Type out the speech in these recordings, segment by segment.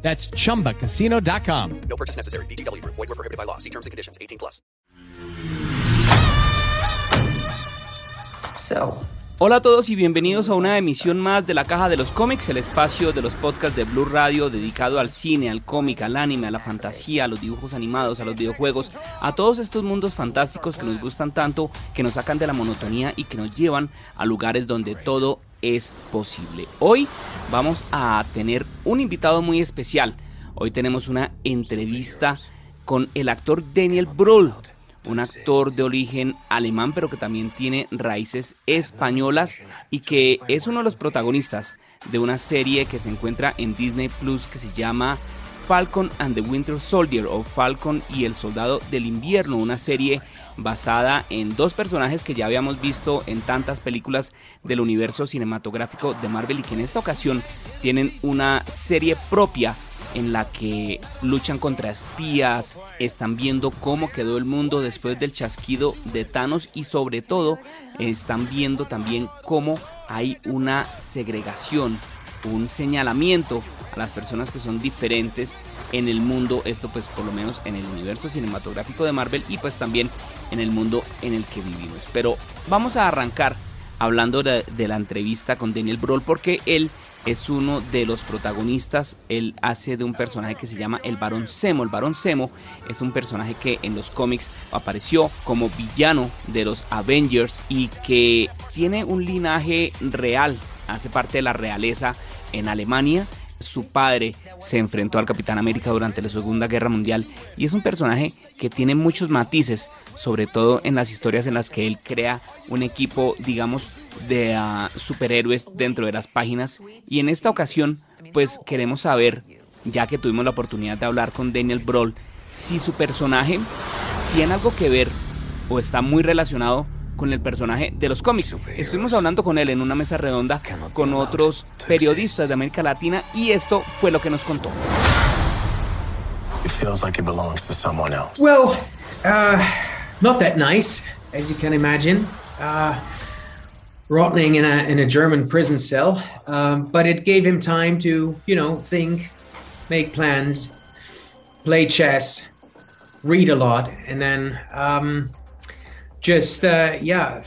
That's chumbacasino.com. No purchase necessary. BGW. Void were prohibited by law. See terms and conditions. 18 plus. So, Hola a todos y bienvenidos a una emisión más de la Caja de los Cómics, el espacio de los podcasts de Blue Radio dedicado al cine, al cómic, al anime, a la fantasía, a los dibujos animados, a los videojuegos, a todos estos mundos fantásticos que nos gustan tanto, que nos sacan de la monotonía y que nos llevan a lugares donde todo es posible. Hoy vamos a tener un invitado muy especial. Hoy tenemos una entrevista con el actor Daniel Brühl un actor de origen alemán pero que también tiene raíces españolas y que es uno de los protagonistas de una serie que se encuentra en Disney Plus que se llama Falcon and the Winter Soldier o Falcon y el Soldado del Invierno, una serie basada en dos personajes que ya habíamos visto en tantas películas del universo cinematográfico de Marvel y que en esta ocasión tienen una serie propia en la que luchan contra espías, están viendo cómo quedó el mundo después del chasquido de Thanos y sobre todo están viendo también cómo hay una segregación, un señalamiento a las personas que son diferentes en el mundo, esto pues por lo menos en el universo cinematográfico de Marvel y pues también en el mundo en el que vivimos. Pero vamos a arrancar hablando de, la entrevista con Daniel Brühl porque él es uno de los protagonistas. Él hace de un personaje que se llama el Barón Zemo. El Barón Zemo es un personaje que en los cómics apareció como villano de los Avengers y que tiene un linaje real. Hace parte de la realeza en Alemania. Su padre se enfrentó al Capitán América durante la Segunda Guerra Mundial y es un personaje que tiene muchos matices, sobre todo en las historias en las que él crea un equipo, digamos, de uh, superhéroes dentro de las páginas. Y en esta ocasión, pues queremos saber, ya que tuvimos la oportunidad de hablar con Daniel Brohl, si su personaje tiene algo que ver o está muy relacionado con el personaje de los cómics. Estuvimos hablando con él en una mesa redonda con otros periodistas de América Latina y esto fue lo que nos contó. It feels like it belongs to someone else. well, uh, not that nice, as you can imagine. Uh, rotting in a in a German prison cell, um, but it gave him time to, you know, think, make plans, play chess, read a lot, and then um, just uh, yeah,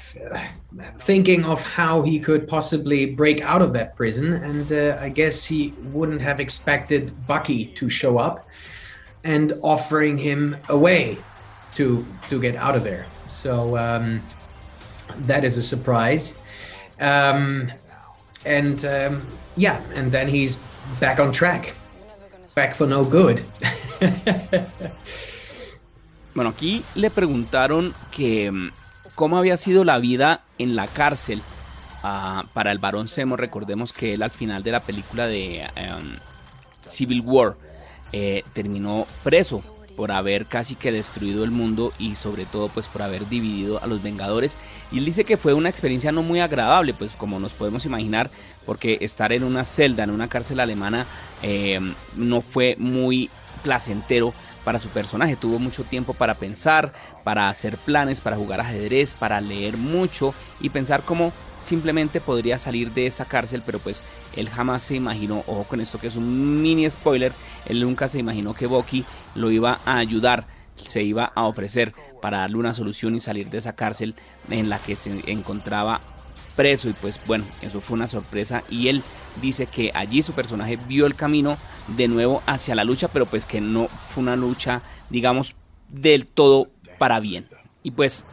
thinking of how he could possibly break out of that prison. And uh, I guess he wouldn't have expected Bucky to show up and offering him a way to to get out of there. So um, that is a surprise. Um, and um, yeah, and then he's back on track, back for no good. Bueno, aquí le preguntaron que mm, cómo había sido la vida en la cárcel ah, para el varón Zemo. Recordemos que él al final de la película de em, Civil War eh, terminó preso por haber casi que destruido el mundo y sobre todo pues por haber dividido a los Vengadores. Y él dice que fue una experiencia no muy agradable, pues como nos podemos imaginar, porque estar en una celda, en una cárcel alemana, eh, no fue muy placentero para su personaje. Tuvo mucho tiempo para pensar, para hacer planes, para jugar ajedrez, para leer mucho y pensar cómo simplemente podría salir de esa cárcel, pero pues él jamás se imaginó, ojo con esto que es un mini spoiler, él nunca se imaginó que Bucky lo iba a ayudar, se iba a ofrecer para darle una solución y salir de esa cárcel en la que se encontraba preso y pues bueno, eso fue una sorpresa y él dice que allí su personaje vio el camino de nuevo hacia la lucha, pero pues que no fue una lucha, digamos, del todo para bien. Y pues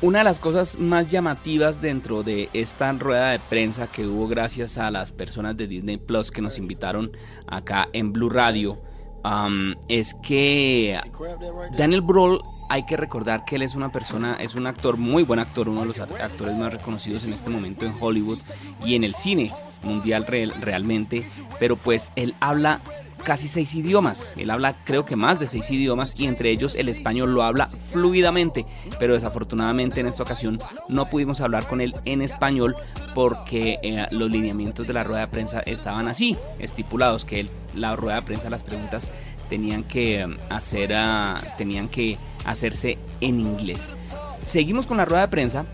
una de las cosas más llamativas dentro de esta rueda de prensa que hubo gracias a las personas de Disney Plus que nos invitaron acá en Blue Radio es que Daniel Brühl hay que recordar que él es una persona, es un actor, muy buen actor, uno de los actores más reconocidos en este momento en Hollywood y en el cine mundial real, realmente, pero pues él habla casi seis idiomas. Él habla creo que más de seis idiomas y entre ellos el español lo habla fluidamente, pero desafortunadamente en esta ocasión no pudimos hablar con él en español porque eh, los lineamientos de la rueda de prensa estaban así, estipulados, que la rueda de prensa, las preguntas tenían que um, hacer, uh, tenían que hacerse en inglés. Seguimos con la rueda de prensa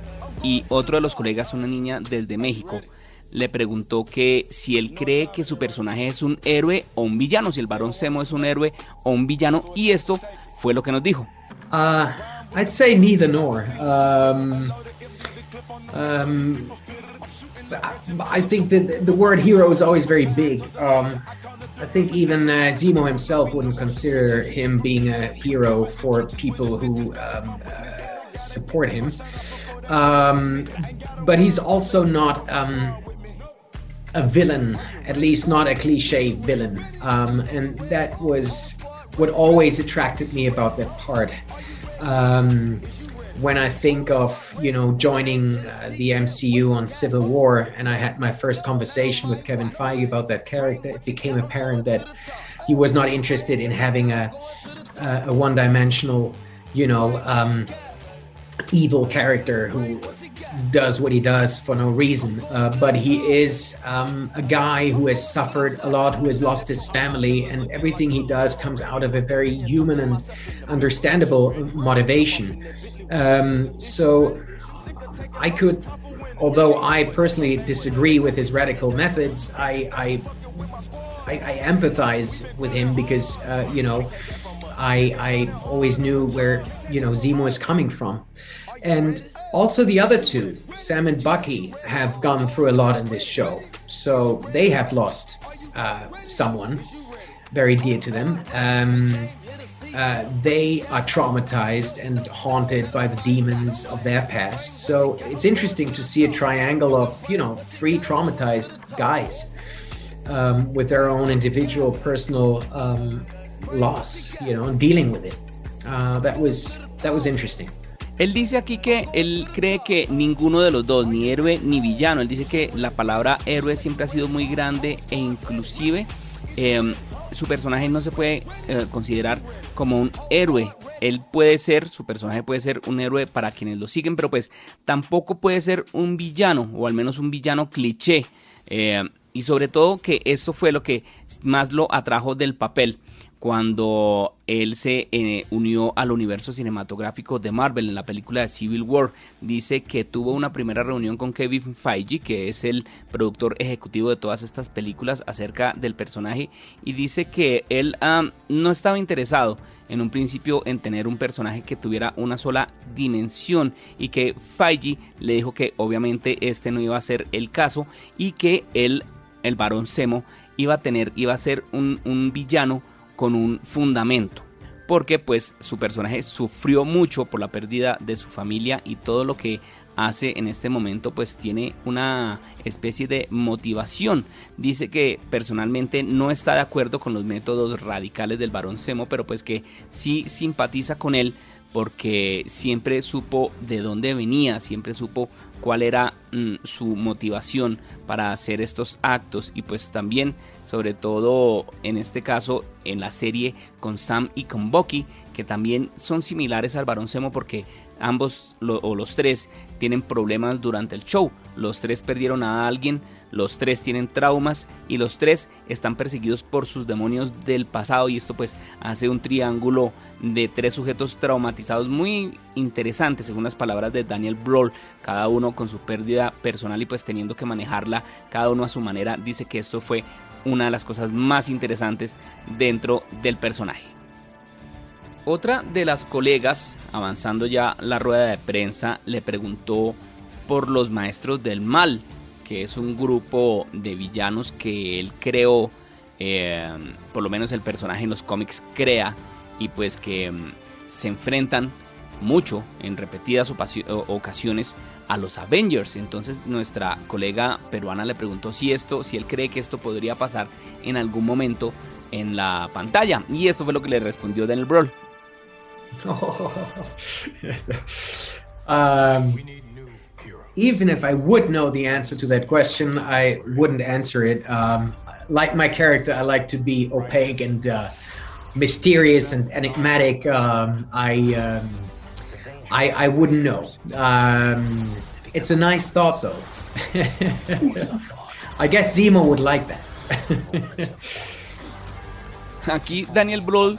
y otro de los colegas, una niña desde México, le preguntó que si él cree que su personaje es un héroe o un villano, si el varón Semo es un héroe o un villano, y esto fue lo que nos dijo. Uh, I'd say neither nor. Um, um, I think that the word hero is always very big. Um, I think even uh, Zemo himself wouldn't consider him being a hero for people who um, uh, support him. Um, but he's also not um, a villain, at least not a cliche villain. Um, and that was what always attracted me about that part. When I think of you know joining uh, the MCU on Civil War, and I had my first conversation with Kevin Feige about that character, it became apparent that he was not interested in having a a, a one-dimensional, you know, um, evil character who does what he does for no reason. Uh, but he is um, a guy who has suffered a lot, who has lost his family, and everything he does comes out of a very human and understandable motivation. Um, so I could, although I personally disagree with his radical methods, I I, I, empathize with him because uh, you know I I always knew where you know Zemo is coming from. And also the other two, Sam and Bucky, have gone through a lot in this show. So they have lost uh, someone very dear to them. Um, uh, they are traumatized and haunted by the demons of their past. So it's interesting to see a triangle of, you know, three traumatized guys um, with their own individual personal um, loss, you know, dealing with it. Uh, that was that was interesting. Él dice aquí que él cree que ninguno de los dos, ni héroe ni villano, él dice que la palabra héroe siempre ha sido muy grande e inclusive eh, su personaje no se puede eh, considerar como un héroe. Él puede ser, su personaje puede ser un héroe para quienes lo siguen, pero pues tampoco puede ser un villano, o al menos un villano cliché. Eh, y sobre todo que esto fue lo que más lo atrajo del papel cuando él se eh, unió al universo cinematográfico de Marvel en la película de Civil War. Dice que tuvo una primera reunión con Kevin Feige, que es el productor ejecutivo de todas estas películas, acerca del personaje y dice que él no estaba interesado en un principio en tener un personaje que tuviera una sola dimensión y que Feige le dijo que obviamente este no iba a ser el caso y que él, el varón Semo, iba a tener, iba a ser un villano con un fundamento porque pues su personaje sufrió mucho por la pérdida de su familia y todo lo que hace en este momento pues tiene una especie de motivación. Dice que personalmente no está de acuerdo con los métodos radicales del varón Semo, pero pues que sí simpatiza con él porque siempre supo de dónde venía, siempre supo cuál era mm, su motivación para hacer estos actos. Y pues también sobre todo en este caso en la serie con Sam y con Bucky que también son similares al Barón Semo porque ambos o los tres tienen problemas durante el show. Los tres perdieron a alguien los tres tienen traumas y los tres están perseguidos por sus demonios del pasado. Y esto pues hace un triángulo de tres sujetos traumatizados muy interesante según las palabras de Daniel Brohl, cada uno con su pérdida personal y pues teniendo que manejarla cada uno a su manera, dice que esto fue una de las cosas más interesantes dentro del personaje. Otra de las colegas, avanzando ya la rueda de prensa, le preguntó por los maestros del mal, que es un grupo de villanos que él creó, eh, por lo menos el personaje en los cómics crea, y pues que mm, se enfrentan mucho en repetidas ocasiones a los Avengers. Entonces nuestra colega peruana le preguntó si esto, si él cree que esto podría pasar en algún momento en la pantalla. Y esto fue lo que le respondió Daniel Brawl. um, even if I would know the answer to that question, I wouldn't answer it. Um, like my character, I like to be opaque and uh, mysterious and enigmatic. Um, I, um, I I wouldn't know. Um, it's a nice thought, though. I guess Zemo would like that. Aquí Daniel Brohl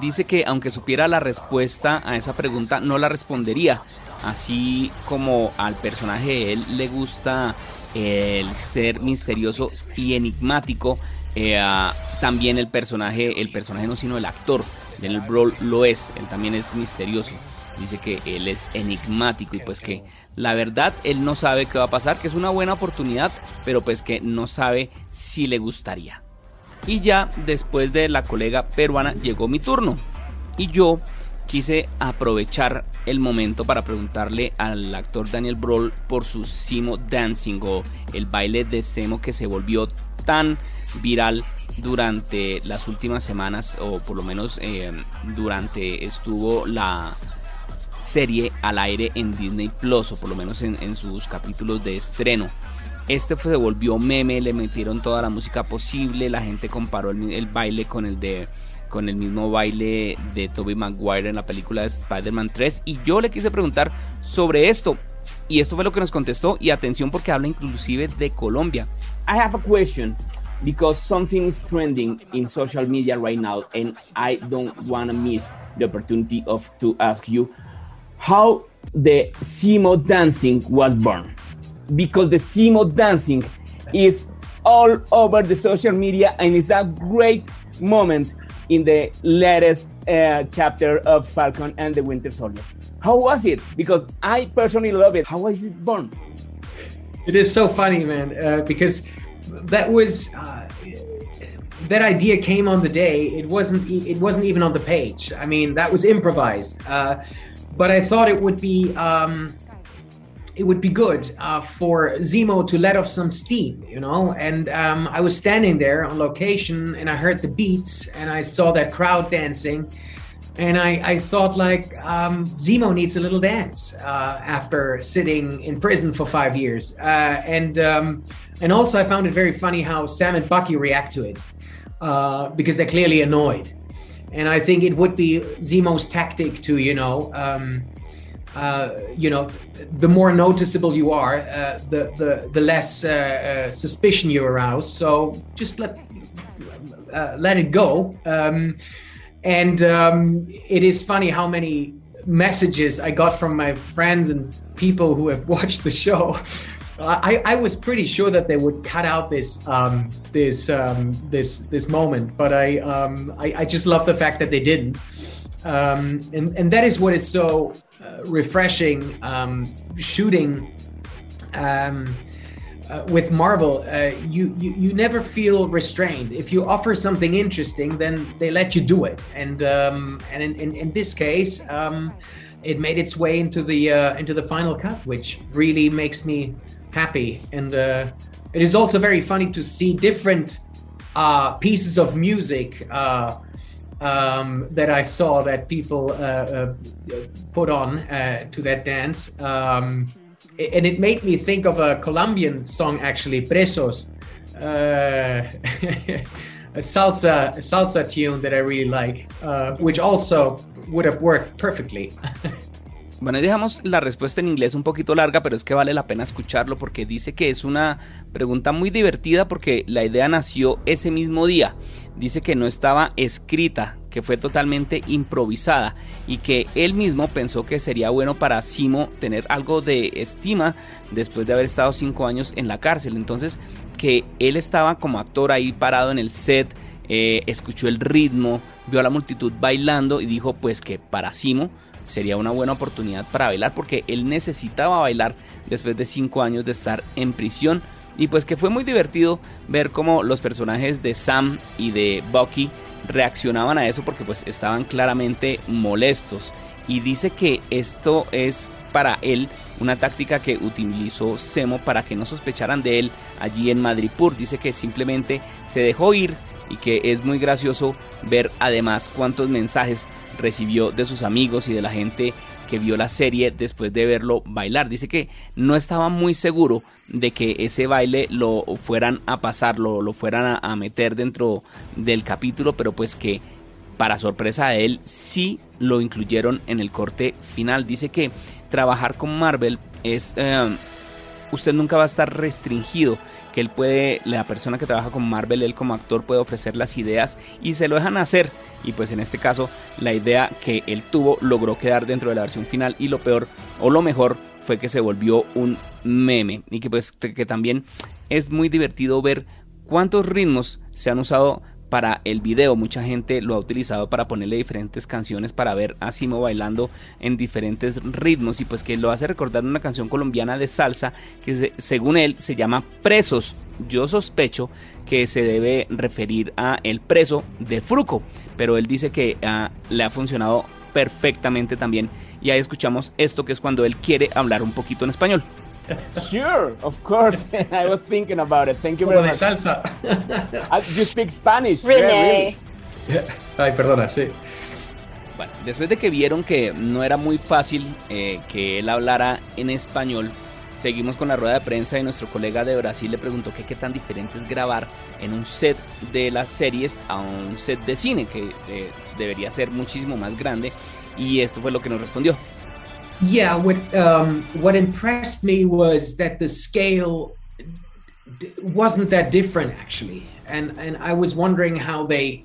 dice que aunque supiera la respuesta a esa pregunta, no la respondería. Así como al personaje de él le gusta el ser misterioso y enigmático, eh, también el personaje, el personaje no sino el actor, Daniel Brohl lo es, él también es misterioso. Dice que él es enigmático y pues que la verdad él no sabe qué va a pasar, que es una buena oportunidad, pero pues que no sabe si le gustaría. Y ya después de la colega peruana llegó mi turno. Y yo quise aprovechar el momento para preguntarle al actor Daniel Brohl por su Simo Dancing o el baile de Semo que se volvió tan viral durante las últimas semanas o por lo menos eh, durante estuvo la serie al aire en Disney Plus o por lo menos en, en sus capítulos de estreno. Este se volvió meme, le metieron toda la música posible, la gente comparó el, baile con el de con el mismo baile de Tobey Maguire en la película de Spider-Man 3 y yo le quise preguntar sobre esto y esto fue lo que nos contestó y atención porque habla inclusive de Colombia. I have a question because something is trending in social media right now and I don't want to miss the opportunity of to ask you how the Simo dancing was born. Because the Simo dancing is all over the social media and it's a great moment in the latest uh, chapter of Falcon and the Winter Soldier. How was it? Because I personally love it. How was it born? It is so funny, man, uh, because that was uh, that idea came on the day. It wasn't. It wasn't even on the page. I mean, that was improvised. Uh, but I thought it would be. Um, it would be good uh, for Zemo to let off some steam, you know. And um, I was standing there on location, and I heard the beats, and I saw that crowd dancing, and I, I thought like um, Zemo needs a little dance uh, after sitting in prison for five years, uh, and um, and also I found it very funny how Sam and Bucky react to it uh, because they're clearly annoyed, and I think it would be Zemo's tactic to you know. Um, uh, you know, the more noticeable you are, uh, the, the the less uh, uh suspicion you arouse. So just let uh, let it go. Um, and um, it is funny how many messages I got from my friends and people who have watched the show. I, I was pretty sure that they would cut out this um, this um, this this moment, but I, um, I, I just love the fact that they didn't, um, and and that is what is so refreshing um, shooting um, uh, with Marvel. Uh, you, you you never feel restrained. If you offer something interesting, then they let you do it. And um, and in, in, in, this case, um, it made its way into the uh, into the final cut, which really makes me happy. And uh, it is also very funny to see different uh, pieces of music um, that I saw that people uh, uh, put on uh, to that dance. Um, and it made me think of a Colombian song, actually, Presos, uh, a salsa a salsa tune that I really like, uh, which also would have worked perfectly. Bueno, dejamos la respuesta en inglés un poquito larga, pero es que vale la pena escucharlo porque dice que es una pregunta muy divertida porque la idea nació ese mismo día. Dice que no estaba escrita, que fue totalmente improvisada y que él mismo pensó que sería bueno para Simo tener algo de estima después de haber estado cinco años en la cárcel. Entonces, que él estaba como actor ahí parado en el set, eh, escuchó el ritmo, vio a la multitud bailando y dijo pues que para Simo sería una buena oportunidad para bailar porque él necesitaba bailar después de cinco años de estar en prisión y pues que fue muy divertido ver cómo los personajes de Sam y de Bucky reaccionaban a eso porque pues estaban claramente molestos y dice que esto es para él una táctica que utilizó Semo para que no sospecharan de él allí en Madripur. Dice que simplemente se dejó ir y que es muy gracioso ver además cuántos mensajes recibió de sus amigos y de la gente que vio la serie después de verlo bailar. Dice que no estaba muy seguro de que ese baile lo fueran a pasar, lo, lo fueran a, meter dentro del capítulo, pero pues que para sorpresa de él sí lo incluyeron en el corte final. Dice que trabajar con Marvel es... eh, usted nunca va a estar restringido que él puede, la persona que trabaja con Marvel, él como actor puede ofrecer las ideas y se lo dejan hacer. Y pues en este caso, la idea que él tuvo logró quedar dentro de la versión final y lo peor o lo mejor fue que se volvió un meme y que pues que también es muy divertido ver cuántos ritmos se han usado para el video. Mucha gente lo ha utilizado para ponerle diferentes canciones para ver a Simo bailando en diferentes ritmos y pues que lo hace recordar una canción colombiana de salsa que se- según él se llama Presos. Yo sospecho que se debe referir a el preso de Fruco, pero él dice que ah, le ha funcionado perfectamente también. Y ahí escuchamos esto que es cuando él quiere hablar un poquito en español. Sure, of course. I was thinking about it. Thank you Como very de much. salsa. Uh, you speak Spanish. Yeah, Renee. really. Ay, perdona, sí. Bueno, después de que vieron que no era muy fácil eh, que él hablara en español, seguimos con la rueda de prensa y nuestro colega de Brasil le preguntó que qué tan diferente es grabar en un set de las series a un set de cine, que eh, debería ser muchísimo más grande. Y esto fue lo que nos respondió. Yeah, what um, what impressed me was that the scale wasn't that different actually, and and I was wondering how they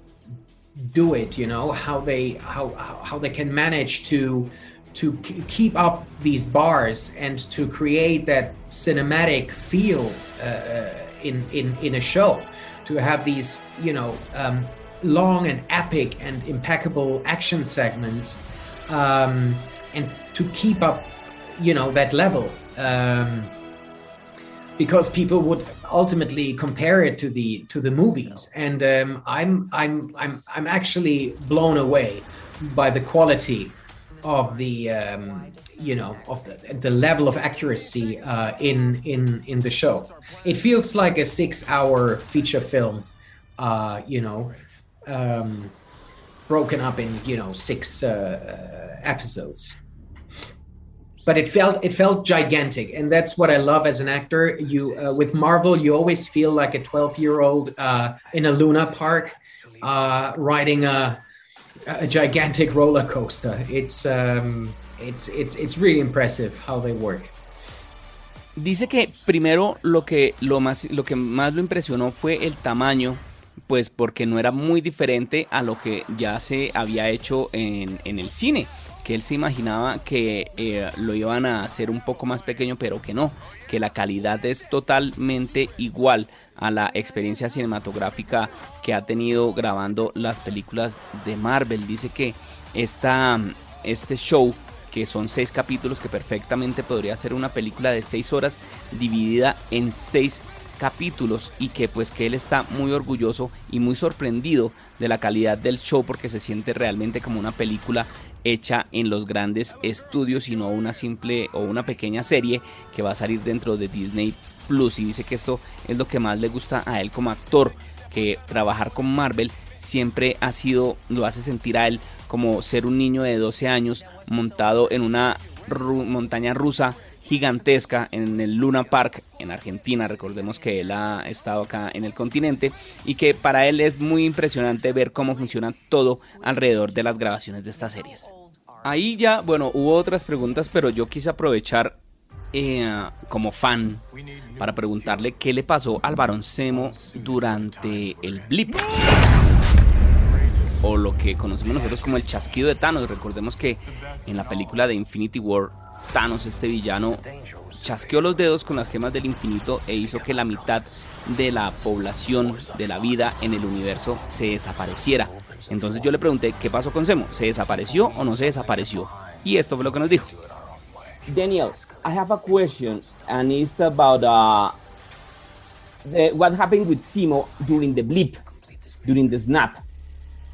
do it. You know, how they how how, they can manage to to keep up these bars and to create that cinematic feel uh, in in in a show. To have these, you know, um, long and epic and impeccable action segments um, and to keep up, you know, that level, um, because people would ultimately compare it to the to the movies, and um, I'm I'm I'm I'm actually blown away by the quality of the um, you know of the, the level of accuracy uh, in in in the show. It feels like a six-hour feature film, uh, you know. Um, broken up in you know six uh, uh, episodes but it felt it felt gigantic. And that's what i love as an actor. You uh, with marvel you always feel like a 12 year old uh, in a luna park uh, riding a, a gigantic roller coaster. It's um, it's it's it's really impressive how they work. Dice que primero lo que, lo, más, lo que más lo impresionó fue el tamaño, pues porque no era muy diferente a lo que ya se había hecho en, en el cine, que él se imaginaba que eh, lo iban a hacer un poco más pequeño, pero que no, que la calidad es totalmente igual a la experiencia cinematográfica que ha tenido grabando las películas de Marvel. Dice que esta, este show que son seis capítulos que perfectamente podría ser una película de seis horas dividida en seis capítulos y que pues que él está muy orgulloso y muy sorprendido de la calidad del show porque se siente realmente como una película hecha en los grandes estudios y no una simple o una pequeña serie que va a salir dentro de Disney Plus. Y dice que esto es lo que más le gusta a él como actor que trabajar con Marvel siempre ha sido, lo hace sentir a él como ser un niño de 12 años montado en una montaña rusa gigantesca en el Luna Park en Argentina. Recordemos que él ha estado acá en el continente y que para él es muy impresionante ver cómo funciona todo alrededor de las grabaciones de estas series. Ahí ya, bueno, hubo otras preguntas, pero yo quise aprovechar eh, como fan para preguntarle qué le pasó al Barón durante el blip o lo que conocemos nosotros como el chasquido de Thanos. Recordemos que en la película de Infinity War, Este villano, chasqueó los dedos con las gemas del infinito e hizo que la mitad de la población de la vida en el universo se desapareciera. Entonces yo le pregunté, ¿qué pasó con Zemo? ¿Se desapareció o no se desapareció? Y esto fue lo que nos dijo. Daniel, I have a question, and it's about uh, the, what happened with Simo during the blip, during the snap.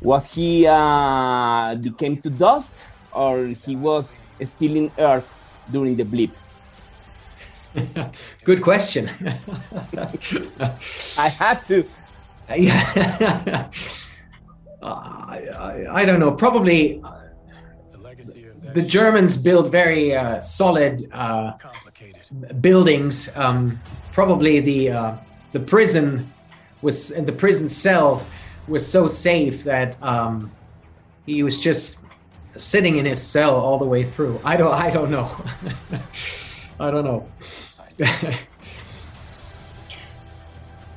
Was he uh, became to dust, or he was still in Earth during the blip? good question I had to. yeah. Uh, I, I don't know. Probably uh, the Germans build very uh, solid uh, buildings. Um, probably the uh, the prison was the prison cell was so safe that um, he was just sitting in his cell all the way through. I don't. I don't know. I don't know.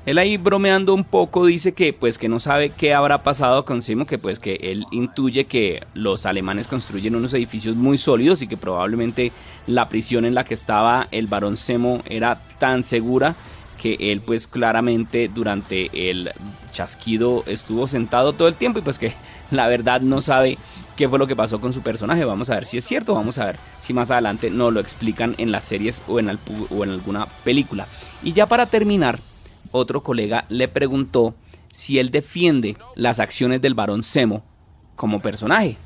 Él ahí bromeando un poco dice que pues que no sabe qué habrá pasado con Simo, que pues que él intuye que los alemanes construyen unos edificios muy sólidos y que probablemente la prisión en la que estaba el barón Semo era tan segura que él pues claramente durante el chasquido estuvo sentado todo el tiempo y pues que la verdad no sabe qué fue lo que pasó con su personaje. Vamos a ver si es cierto, vamos a ver si más adelante nos lo explican en las series o en, alguna película. Y ya para terminar, otro colega le preguntó si él defiende las acciones del varón Semo como personaje,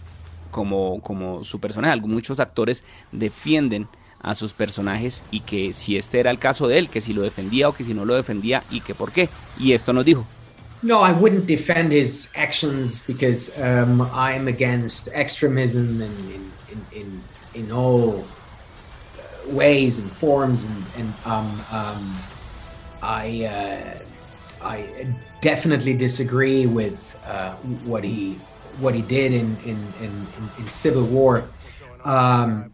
como, como su personaje. Muchos actores defienden a sus personajes y que si este era el caso de él, que si lo defendía o que si no lo defendía y que por qué. Y esto nos dijo. No, I wouldn't defend his actions because um, I'm against extremism in, in, in, in, all ways and forms and, and um, um, I uh, I definitely disagree with uh, what he what he did in in, in, in Civil War. Um,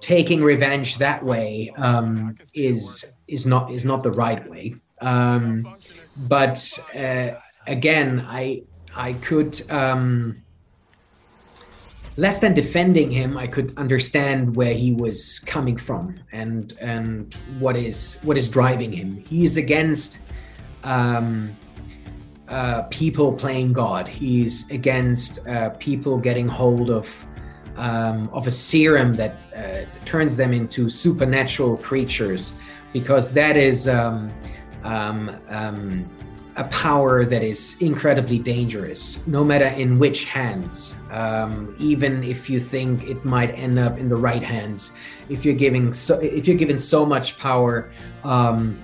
taking revenge that way um, is is not is not the right way. Um, but uh, again, I I could um, less than defending him, I could understand where he was coming from and and what is what is driving him. He is against um, uh, people playing God. He's against uh, people getting hold of um, of a serum that uh, turns them into supernatural creatures, because that is um, um, um a power that is incredibly dangerous, no matter in which hands. Um, even if you think it might end up in the right hands, if you're giving so, if you're given so much power, um,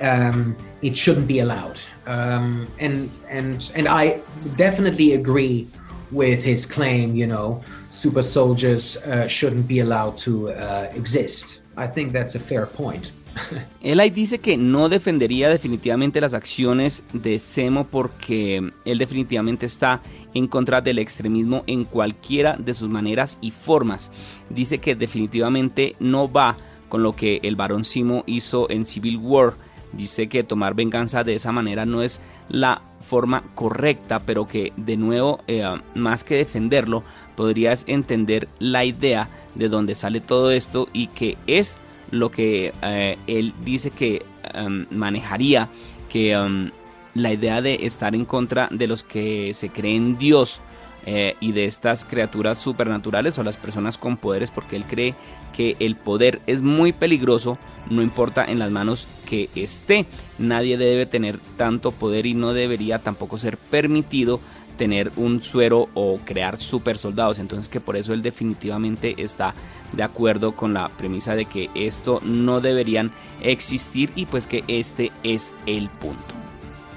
um, it shouldn't be allowed. Um, and and and I definitely agree with his claim. You know, super soldiers uh, shouldn't be allowed to uh, exist. I think that's a fair point. Dice que no defendería definitivamente las acciones de Semo porque él definitivamente está en contra del extremismo en cualquiera de sus maneras y formas. Dice que definitivamente no va con lo que el barón Simo hizo en Civil War. Dice que tomar venganza de esa manera no es la forma correcta, pero que de nuevo, eh, más que defenderlo, podrías entender la idea de dónde sale todo esto y que es lo que eh, él dice que em, manejaría, que em, la idea de estar en contra de los que se creen Dios eh, y de estas criaturas supernaturales o las personas con poderes, porque él cree que el poder es muy peligroso, no importa en las manos que esté. Nadie debe tener tanto poder y no debería tampoco ser permitido tener un suero o crear super soldados. Entonces que por eso él definitivamente está de acuerdo con la premisa de que esto no deberían existir y pues que este es el punto.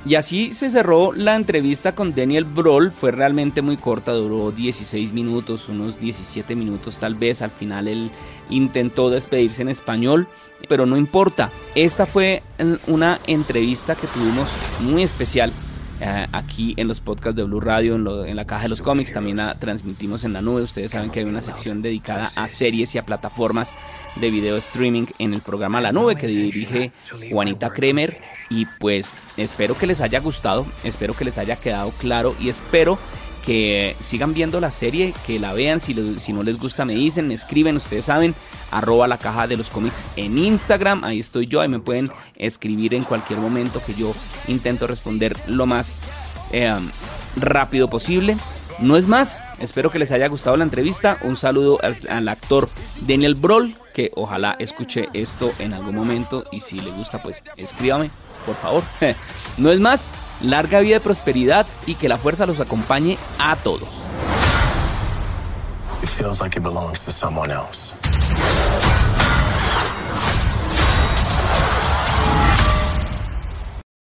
Y así se cerró la entrevista con Daniel Broll, fue realmente muy corta, duró 16 minutos, unos 17 minutos tal vez, al final él intentó despedirse en español, pero no importa, esta fue una entrevista que tuvimos muy especial eh, aquí en los podcasts de Blue Radio, en, la caja de los cómics, también la transmitimos en la nube. Ustedes saben que hay una sección dedicada a series y a plataformas de video streaming en el programa La Nube que dirige Juanita Kremer. Y pues espero que les haya gustado, espero que les haya quedado claro y espero que sigan viendo la serie, que la vean, si, no les gusta me dicen, me escriben, ustedes saben, arroba la caja de los cómics en Instagram, ahí estoy yo, ahí me pueden escribir en cualquier momento que yo intento responder lo más em, rápido posible. No es más, espero que les haya gustado la entrevista. Un saludo al, actor Daniel Broll, que ojalá escuche esto en algún momento y si le gusta, pues escríbame, por favor. no es más, larga vida y prosperidad y que la fuerza los acompañe a todos. It feels like it belongs to someone else.